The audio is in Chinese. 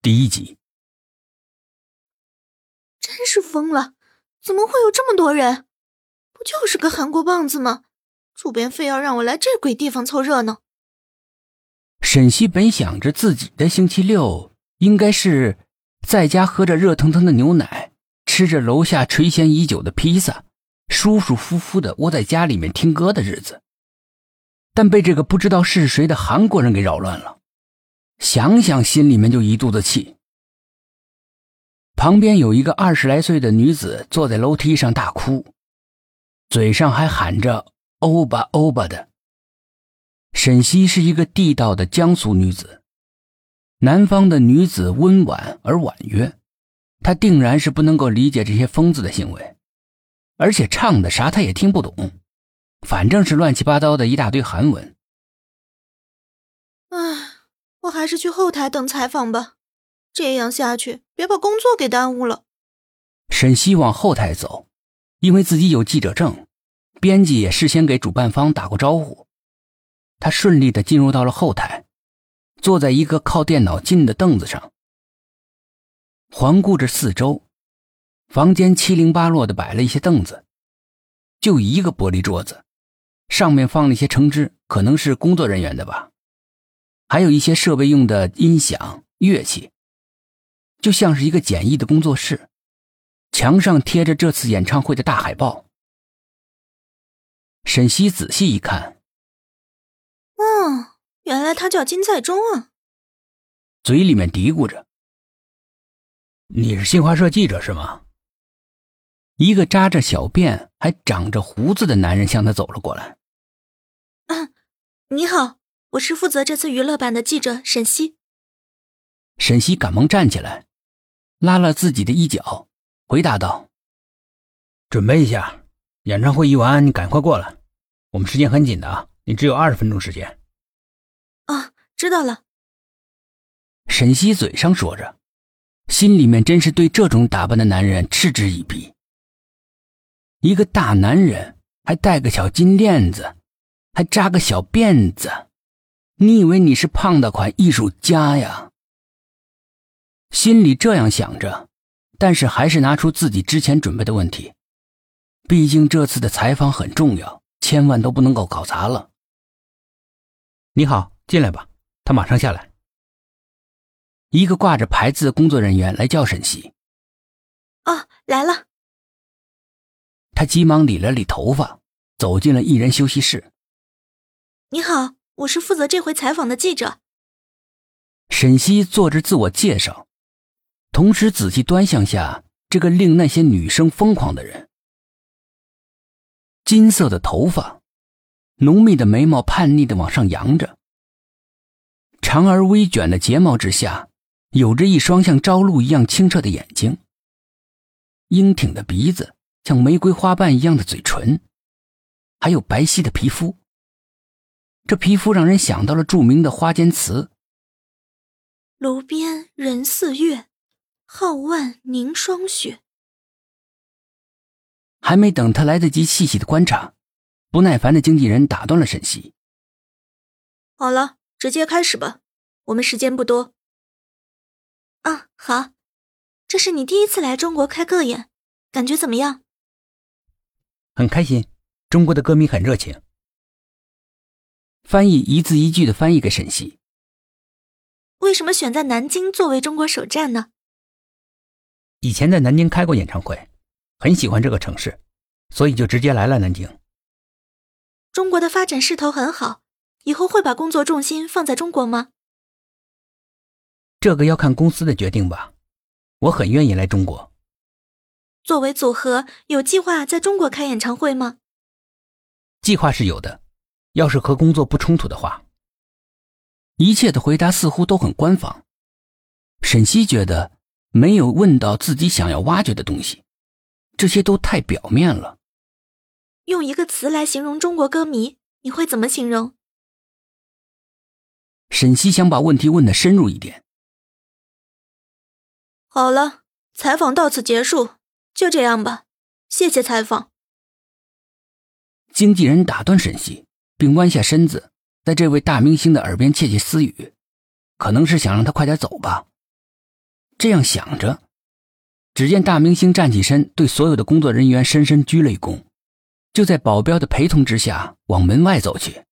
第一集。真是疯了！怎么会有这么多人？不就是个韩国棒子吗？主编非要让我来这鬼地方凑热闹。沈西本想着自己的星期六应该是在家喝着热腾腾的牛奶，吃着楼下垂涎已久的披萨，舒舒服服的窝在家里面听歌的日子，但被这个不知道是谁的韩国人给扰乱了。想想心里面就一肚子气。旁边有一个二十来岁的女子坐在楼梯上大哭，嘴上还喊着“欧巴欧巴”的。沈西是一个地道的江苏女子，南方的女子温婉而婉约，她定然是不能够理解这些疯子的行为，而且唱的啥她也听不懂，反正是乱七八糟的一大堆韩文。唉，我还是去后台等采访吧，这样下去别把工作给耽误了。沈西往后台走，因为自己有记者证，编辑也事先给主办方打过招呼。他顺利的进入到了后台，坐在一个靠电脑近的凳子上，环顾着四周，房间七零八落的摆了一些凳子，就一个玻璃桌子，上面放了一些橙汁，可能是工作人员的吧，还有一些设备用的音响乐器，就像是一个简易的工作室，墙上贴着这次演唱会的大海报。沈西仔细一看。哦，原来他叫金在中啊！嘴里面嘀咕着：“你是新华社记者是吗？”一个扎着小辫还长着胡子的男人向他走了过来。“啊，你好，我是负责这次娱乐版的记者沈西。”沈西赶忙站起来，拉了自己的衣角，回答道：“准备一下，演唱会一完，你赶快过来，我们时间很紧的啊。”你只有二十分钟时间。啊，知道了。沈西嘴上说着，心里面真是对这种打扮的男人嗤之以鼻。一个大男人还戴个小金链子，还扎个小辫子，你以为你是胖的款艺术家呀？心里这样想着，但是还是拿出自己之前准备的问题，毕竟这次的采访很重要，千万都不能够搞砸了。你好，进来吧。他马上下来。一个挂着牌子的工作人员来叫沈西。哦，来了。他急忙理了理头发，走进了艺人休息室。你好，我是负责这回采访的记者。沈西做着自我介绍，同时仔细端详下这个令那些女生疯狂的人。金色的头发。浓密的眉毛叛逆的往上扬着，长而微卷的睫毛之下，有着一双像朝露一样清澈的眼睛。英挺的鼻子，像玫瑰花瓣一样的嘴唇，还有白皙的皮肤。这皮肤让人想到了著名的花间词：“炉边人似月，皓腕凝霜雪。”还没等他来得及细细的观察。不耐烦的经纪人打断了沈西：“好了，直接开始吧，我们时间不多。”“啊，好，这是你第一次来中国开个演，感觉怎么样？”“很开心，中国的歌迷很热情。”翻译一字一句的翻译给沈西：“为什么选在南京作为中国首站呢？”“以前在南京开过演唱会，很喜欢这个城市，所以就直接来了南京。”中国的发展势头很好，以后会把工作重心放在中国吗？这个要看公司的决定吧。我很愿意来中国。作为组合，有计划在中国开演唱会吗？计划是有的，要是和工作不冲突的话。一切的回答似乎都很官方。沈西觉得没有问到自己想要挖掘的东西，这些都太表面了。用一个词来形容中国歌迷，你会怎么形容？沈西想把问题问的深入一点。好了，采访到此结束，就这样吧，谢谢采访。经纪人打断沈西，并弯下身子，在这位大明星的耳边窃窃私语，可能是想让他快点走吧。这样想着，只见大明星站起身，对所有的工作人员深深鞠了一躬，就在保镖的陪同之下往门外走去。